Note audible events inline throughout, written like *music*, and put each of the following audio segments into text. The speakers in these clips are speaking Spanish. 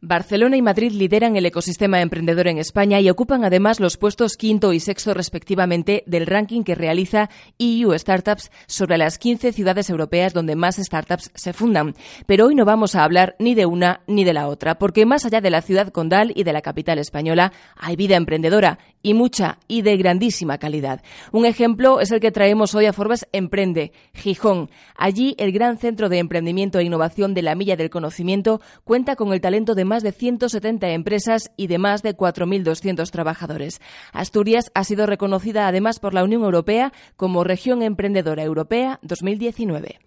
Barcelona y Madrid lideran el ecosistema emprendedor en España y ocupan además los puestos quinto y sexto respectivamente del ranking que realiza EU Startups sobre las 15 ciudades europeas donde más startups se fundan. Pero hoy no vamos a hablar ni de una ni de la otra, porque más allá de la ciudad condal y de la capital española hay vida emprendedora y mucha y de grandísima calidad. Un ejemplo es el que traemos hoy a Forbes Emprende, Gijón. Allí el gran centro de emprendimiento e innovación de la Milla del Conocimiento cuenta con el talento de más de 170 empresas y de más de 4.200 trabajadores. Asturias ha sido reconocida además por la Unión Europea como Región Emprendedora Europea 2019.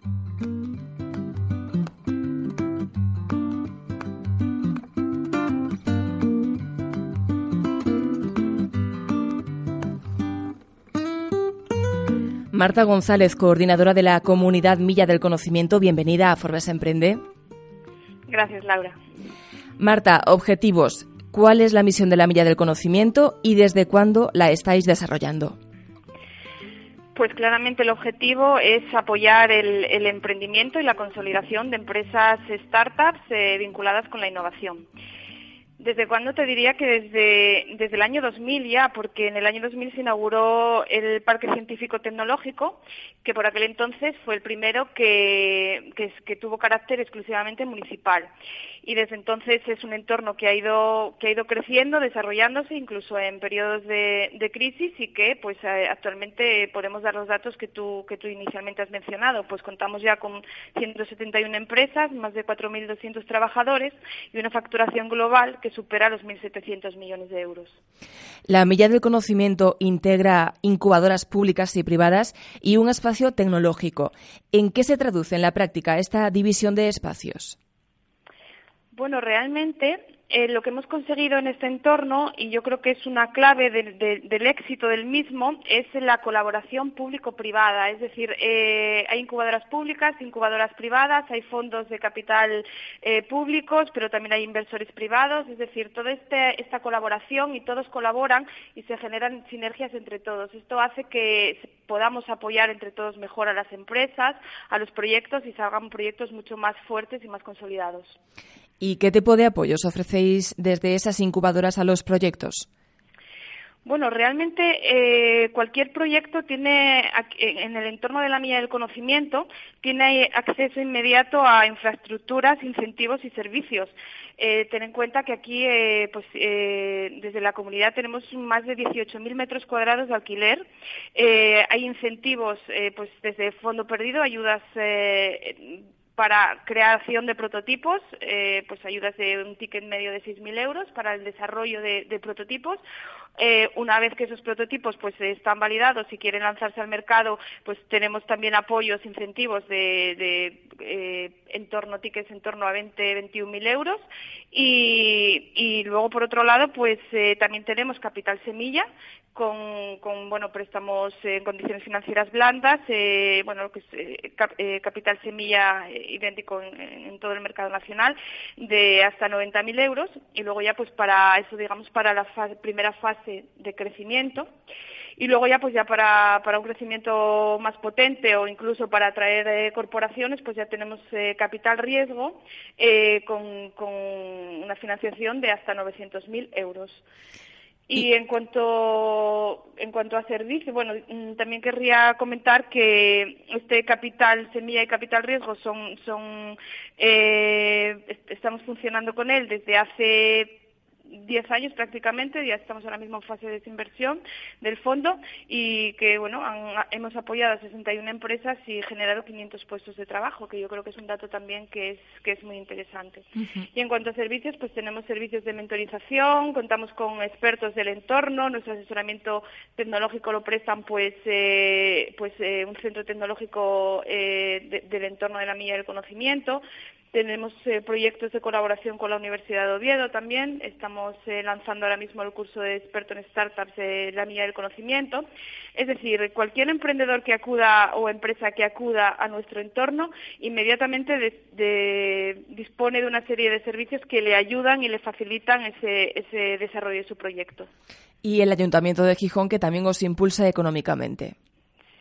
Marta González, coordinadora de la Comunidad Milla del Conocimiento, bienvenida a Forbes Emprende. Gracias, Laura. Marta, objetivos. ¿Cuál es la misión de la Milla del Conocimiento y desde cuándo la estáis desarrollando? Pues claramente el objetivo es apoyar el, emprendimiento y la consolidación de empresas startups eh, vinculadas con la innovación. ¿Desde cuándo te diría que desde, desde el año 2000 ya? Porque en el año 2000 se inauguró el Parque Científico Tecnológico, que por aquel entonces fue el primero que, que, tuvo carácter exclusivamente municipal. Y desde entonces es un entorno que ha ido, que ha ido creciendo, desarrollándose, incluso en periodos de, de crisis y que pues eh, actualmente podemos dar los datos que tú, que tú inicialmente has mencionado. Pues contamos ya con 171 empresas, más de 4.200 trabajadores y una facturación global que supera los 1.700 millones de euros. La Milla del Conocimiento integra incubadoras públicas y privadas y un espacio tecnológico. ¿En qué se traduce en la práctica esta división de espacios? Bueno, realmente eh, lo que hemos conseguido en este entorno, y yo creo que es una clave del éxito del mismo, es la colaboración público-privada. Es decir, eh, hay incubadoras públicas, incubadoras privadas, hay fondos de capital eh, públicos, pero también hay inversores privados. Es decir, toda este, esta colaboración y todos colaboran y se generan sinergias entre todos. Esto hace que podamos apoyar entre todos mejor a las empresas, a los proyectos y salgan proyectos mucho más fuertes y más consolidados. ¿Y qué tipo de apoyos ofrecéis desde esas incubadoras a los proyectos? Bueno, realmente eh, cualquier proyecto tiene, en el entorno de la milla del conocimiento, tiene acceso inmediato a infraestructuras, incentivos y servicios. Eh, ten en cuenta que aquí, eh, pues, desde la comunidad tenemos más de 18.000 metros cuadrados de alquiler. hay incentivos, pues, desde fondo perdido, ayudas para creación de prototipos, eh, pues ayudas de un ticket medio de 6.000 euros para el desarrollo de, prototipos. Eh, una vez que esos prototipos pues están validados y quieren lanzarse al mercado, pues tenemos también apoyos, incentivos de, eh, en torno, tickets en torno a 20, 21.000 euros. Y, luego, por otro lado, pues también tenemos capital semilla, con, con, bueno préstamos en condiciones financieras blandas, eh, bueno lo que es eh, eh, capital semilla idéntico en, todo el mercado nacional de hasta 90.000 euros. Y luego ya pues para eso digamos para la primera fase de crecimiento y luego ya pues ya para, para un crecimiento más potente o incluso para atraer corporaciones pues ya tenemos capital riesgo con, con una financiación de hasta 900.000 euros. Y en cuanto, en cuanto a servicio, bueno, mm, también querría comentar que este capital semilla y capital riesgo son, son eh, estamos funcionando con él desde hace 10 años prácticamente, ya estamos ahora mismo en fase de desinversión del fondo y que bueno, hemos apoyado a 61 empresas y generado 500 puestos de trabajo, que yo creo que es un dato también que es, que es muy interesante. Y en cuanto a servicios, pues tenemos servicios de mentorización, contamos con expertos del entorno, nuestro asesoramiento tecnológico lo prestan pues, eh, pues eh, un centro tecnológico eh, del entorno de la milla del conocimiento, Tenemos eh, proyectos de colaboración con la Universidad de Oviedo también. Estamos eh, lanzando ahora mismo el curso de experto en startups de la mía del conocimiento. Es decir, cualquier emprendedor que acuda o empresa que acuda a nuestro entorno inmediatamente dispone de una serie de servicios que le ayudan y le facilitan ese, ese desarrollo de su proyecto. Y el Ayuntamiento de Gijón que también os impulsa económicamente.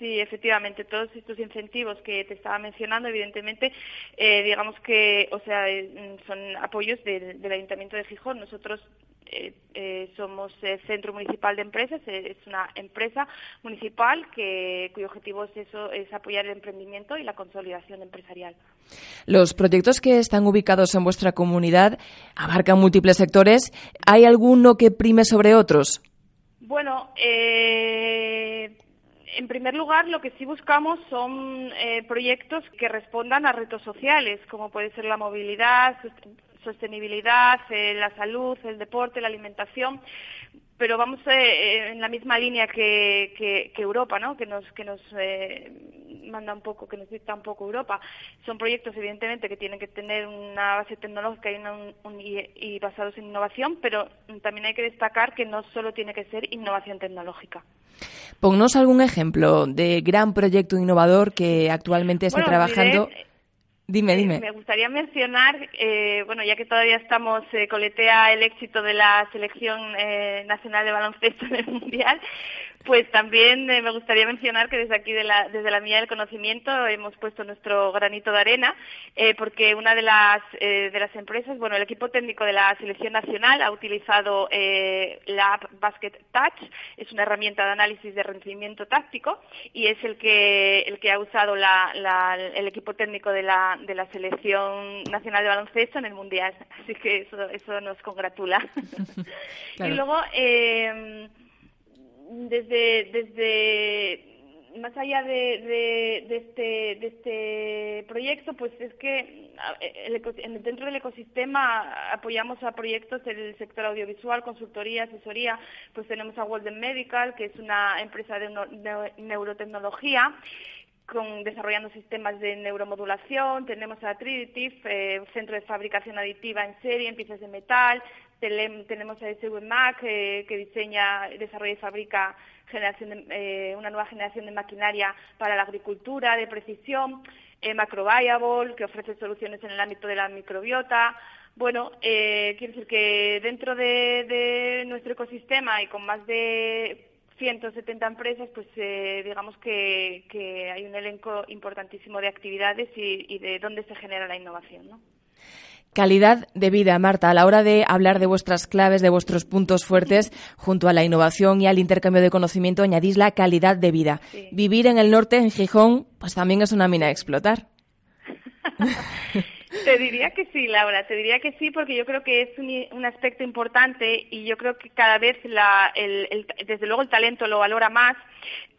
Sí, efectivamente, todos estos incentivos que te estaba mencionando, evidentemente, eh, digamos que, o sea, eh, son apoyos del, Ayuntamiento de Gijón. Nosotros eh, somos Centro Municipal de Empresas, es una empresa municipal que, cuyo objetivo es eso, es apoyar el emprendimiento y la consolidación empresarial. Los proyectos que están ubicados en vuestra comunidad abarcan múltiples sectores. ¿Hay alguno que prime sobre otros? Bueno, eh, en primer lugar, lo que sí buscamos son eh, proyectos que respondan a retos sociales, como puede ser la movilidad, sostenibilidad, eh, la salud, el deporte, la alimentación pero vamos eh, en la misma línea que, Europa, ¿no? Que nos que nos manda un poco, que dicta un poco Europa. Son proyectos evidentemente que tienen que tener una base tecnológica y, y basados en innovación, pero también hay que destacar que no solo tiene que ser innovación tecnológica. Ponnos algún ejemplo de gran proyecto innovador que actualmente esté trabajando. dime, dime. Me gustaría mencionar, eh, bueno, ya que todavía estamos, eh, coletea el éxito de la selección eh, nacional de baloncesto en el Mundial, pues también eh, me gustaría mencionar que desde aquí, desde la Mía del Conocimiento, hemos puesto nuestro granito de arena, eh, porque una de las, eh, de las empresas, bueno, el equipo técnico de la Selección Nacional ha utilizado la app Basket Touch, es una herramienta de análisis de rendimiento táctico y es el que, el que ha usado el equipo técnico de la, de la Selección Nacional de Baloncesto en el Mundial. *laughs* Así que eso, eso nos congratula. *laughs* *laughs* Y luego, desde, desde más allá de, de, este, de este proyecto, pues es que dentro del ecosistema apoyamos a proyectos del sector audiovisual, consultoría, asesoría, pues tenemos a Walden Medical, que es una empresa de, neurotecnología, con, desarrollando sistemas de neuromodulación, tenemos a Triditif, eh, centro de fabricación aditiva en serie, en piezas de metal, tenemos a SWMAC, eh, que diseña, desarrolla y fabrica generación eh, una nueva generación de maquinaria para la agricultura de precisión, eh, Macroviable, que ofrece soluciones en el ámbito de la microbiota. Bueno, eh, quiero decir que dentro de, nuestro ecosistema y con más de 170 empresas, pues eh, digamos que, hay un elenco importantísimo de actividades y, y de dónde se genera la innovación, ¿no? Calidad de vida, Marta, a la hora de hablar de vuestras claves, de vuestros puntos fuertes, junto a la innovación y al intercambio de conocimiento, añadís la calidad de vida. Vivir en el norte, en Gijón, pues también es una mina a explotar. *laughs* Te diría que sí, Laura, te diría que sí, porque yo creo que es un, aspecto importante y yo creo que cada vez, la, desde luego, el talento lo valora más.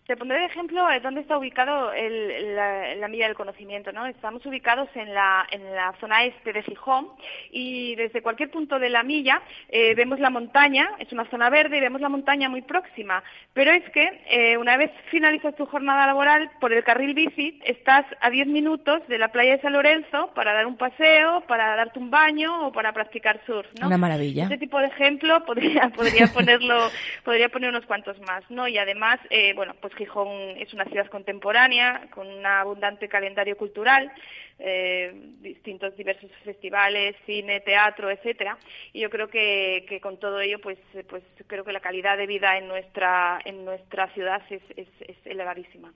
Te pondré de ejemplo eh, dónde está ubicado la, milla del conocimiento. ¿no? Estamos ubicados en la, en la zona este de Gijón y desde cualquier punto de la milla eh, vemos la montaña, es una zona verde y vemos la montaña muy próxima. Pero es que eh, una vez finalizas tu jornada laboral, por el carril bici estás a 10 minutos de la playa de San Lorenzo para dar un paseo, para darte un baño o para practicar surf. ¿no? Una maravilla. Este tipo de ejemplo podría, podría, *laughs* ponerlo, podría poner unos cuantos más. ¿no? Y además, bueno, pues Gijón es una ciudad contemporánea con un abundante calendario cultural, eh, distintos diversos festivales, cine, teatro, etcétera. Y yo creo que, con todo ello, pues, pues creo que la calidad de vida en nuestra en nuestra ciudad es, es, elevadísima.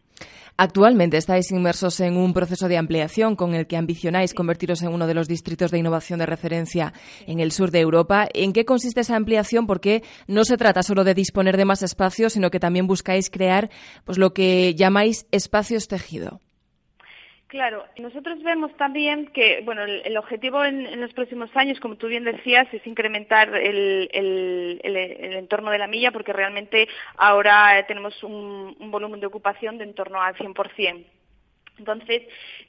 Actualmente estáis inmersos en un proceso de ampliación con el que ambicionáis convertiros en uno de los distritos de innovación de referencia en el sur de Europa. ¿En qué consiste esa ampliación? Porque no se trata solo de disponer de más espacios, sino que también buscáis crear pues lo que llamáis espacios tejido. Claro, nosotros vemos también que, bueno, el, objetivo en, los próximos años, como tú bien decías, es incrementar el, entorno de la milla, porque realmente ahora tenemos un, volumen de ocupación de en torno al 100%. Entonces,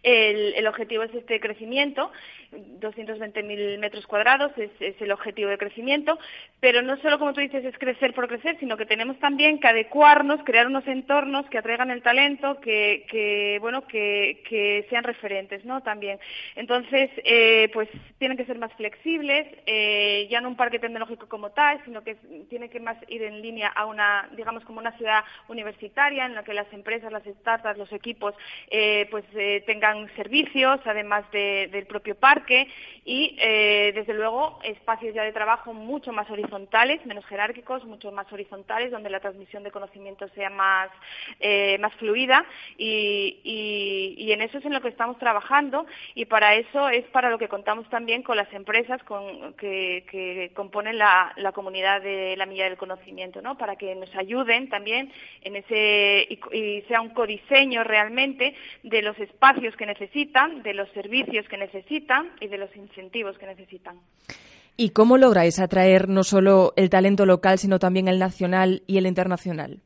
el, el, objetivo es este crecimiento, 220.000 metros cuadrados es, el objetivo de crecimiento, pero no solo, como tú dices, es crecer por crecer, sino que tenemos también que adecuarnos, crear unos entornos que atraigan el talento, que, bueno, que, sean referentes, ¿no? También. Entonces, eh, pues tienen que ser más flexibles, eh, ya no un parque tecnológico como tal, sino que tiene que más ir en línea a una, digamos, como una ciudad universitaria en la que las empresas, las startups, los equipos, eh, pues tengan servicios, además de, del propio parque y, eh, desde luego, espacios ya de trabajo mucho más horizontales, menos jerárquicos, mucho más horizontales, donde la transmisión de conocimiento sea más, eh, más fluida y, y, en eso es en lo que estamos trabajando y para eso es para lo que contamos también con las empresas que, que, componen la, la, comunidad de la Milla del Conocimiento, ¿no? para que nos ayuden también en ese y sea un codiseño realmente de los espacios que necesitan, de los servicios que necesitan y de los incentivos que necesitan. ¿Y cómo lográis atraer no solo el talento local, sino también el nacional y el internacional?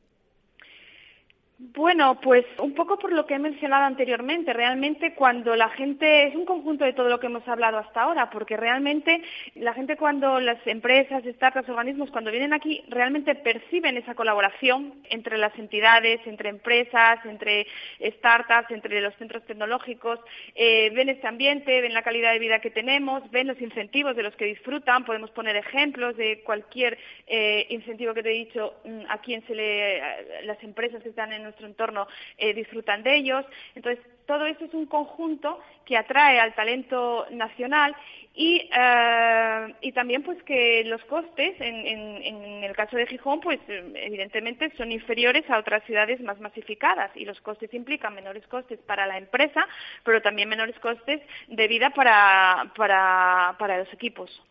Bueno, pues un poco por lo que he mencionado anteriormente. Realmente cuando la gente, es un conjunto de todo lo que hemos hablado hasta ahora, porque realmente la gente cuando las empresas, startups, organismos, cuando vienen aquí, realmente perciben esa colaboración entre las entidades, entre empresas, entre startups, entre los centros tecnológicos, eh, ven este ambiente, ven la calidad de vida que tenemos, ven los incentivos de los que disfrutan. Podemos poner ejemplos de cualquier eh, incentivo que te he dicho mm, a quien se le, las empresas que están en nuestro entorno eh, disfrutan de ellos. Entonces, todo eso es un conjunto que atrae al talento nacional y, eh, y también pues que los costes, en, en, en, el caso de Gijón, pues evidentemente son inferiores a otras ciudades más masificadas y los costes implican menores costes para la empresa, pero también menores costes de vida para, para, para los equipos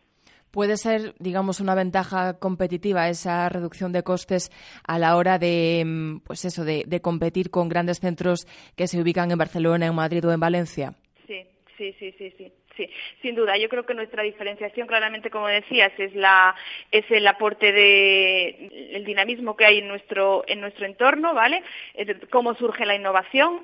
puede ser, digamos, una ventaja competitiva esa reducción de costes a la hora de, mm, pues eso, de, de, competir con grandes centros que se ubican en Barcelona, en Madrid o en Valencia. Sí, sí, sí, sí, sí. Sí, sin duda. Yo creo que nuestra diferenciación, claramente, como decías, es la es el aporte de el dinamismo que hay en nuestro en nuestro entorno, ¿vale? Cómo surge la innovación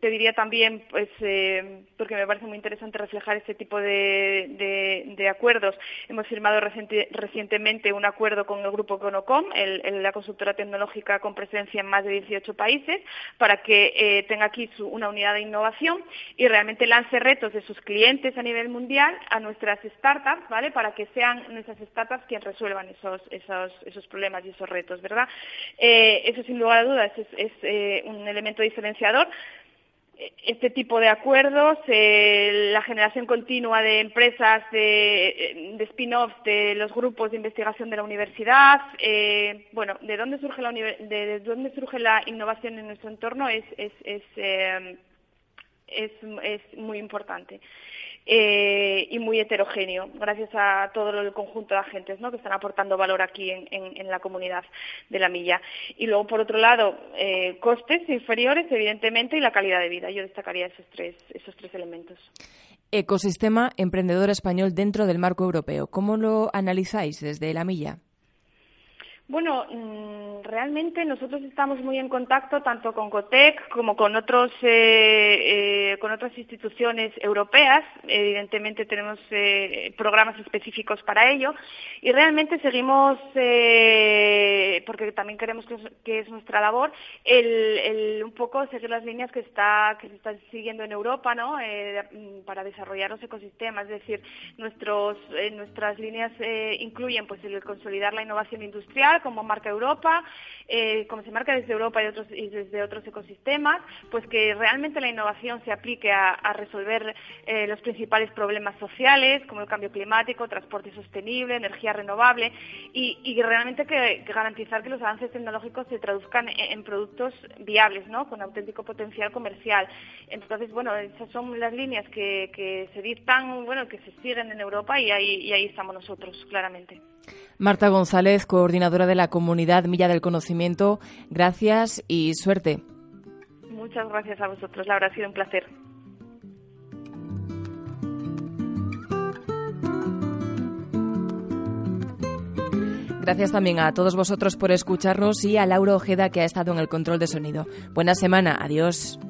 te diría también, pues, eh, porque me parece muy interesante reflejar este tipo de, acuerdos, hemos firmado reciente, recientemente un acuerdo con el grupo Conocom, la consultora tecnológica con presencia en más de 18 países, para que eh, tenga aquí una unidad de innovación y realmente lance retos de sus clientes a nivel mundial a nuestras startups, ¿vale? Para que sean nuestras startups quienes resuelvan esos, esos, esos problemas y esos retos, ¿verdad? Eh, eso sin lugar a dudas es, es eh, un elemento diferenciador este tipo de acuerdos, eh, la generación continua de empresas de, spin-offs de los grupos de investigación de la universidad, bueno, de dónde surge la de, de, dónde surge la innovación en nuestro entorno es es es, es muy importante eh, y muy heterogéneo, gracias a todo el conjunto de agentes que están aportando valor aquí en, la comunidad de la milla. Y luego, por otro lado, eh, costes inferiores, evidentemente, y la calidad de vida. Yo destacaría esos tres, esos tres elementos. Ecosistema emprendedor español dentro del marco europeo. ¿Cómo lo analizáis desde la milla? Bueno, mmm, realmente nosotros estamos muy en contacto tanto con COTEC como con eh, eh, otras instituciones europeas. Evidentemente tenemos eh, programas específicos para ello y realmente seguimos porque también queremos que es, nuestra labor el, un poco seguir las líneas que se están siguiendo en Europa, ¿no? Eh, para desarrollar los ecosistemas. Es decir, nuestras líneas incluyen pues el consolidar la innovación industrial como marca Europa, eh, como se marca desde Europa y, otros, y desde otros ecosistemas, pues que realmente la innovación se aplique a, resolver eh, los principales problemas sociales, como el cambio climático, transporte sostenible, energía renovable, y, y realmente que, garantizar que los avances tecnológicos se traduzcan en, en productos viables, ¿no? con auténtico potencial comercial. Entonces, bueno, esas son las líneas que, que se dictan, bueno, que se siguen en Europa y ahí, y ahí estamos nosotros, claramente. Marta González, coordinadora de la comunidad Milla del Conocimiento, gracias y suerte. Muchas gracias a vosotros, Laura, ha sido un placer. Gracias también a todos vosotros por escucharnos y a Laura Ojeda que ha estado en el control de sonido. Buena semana, adiós.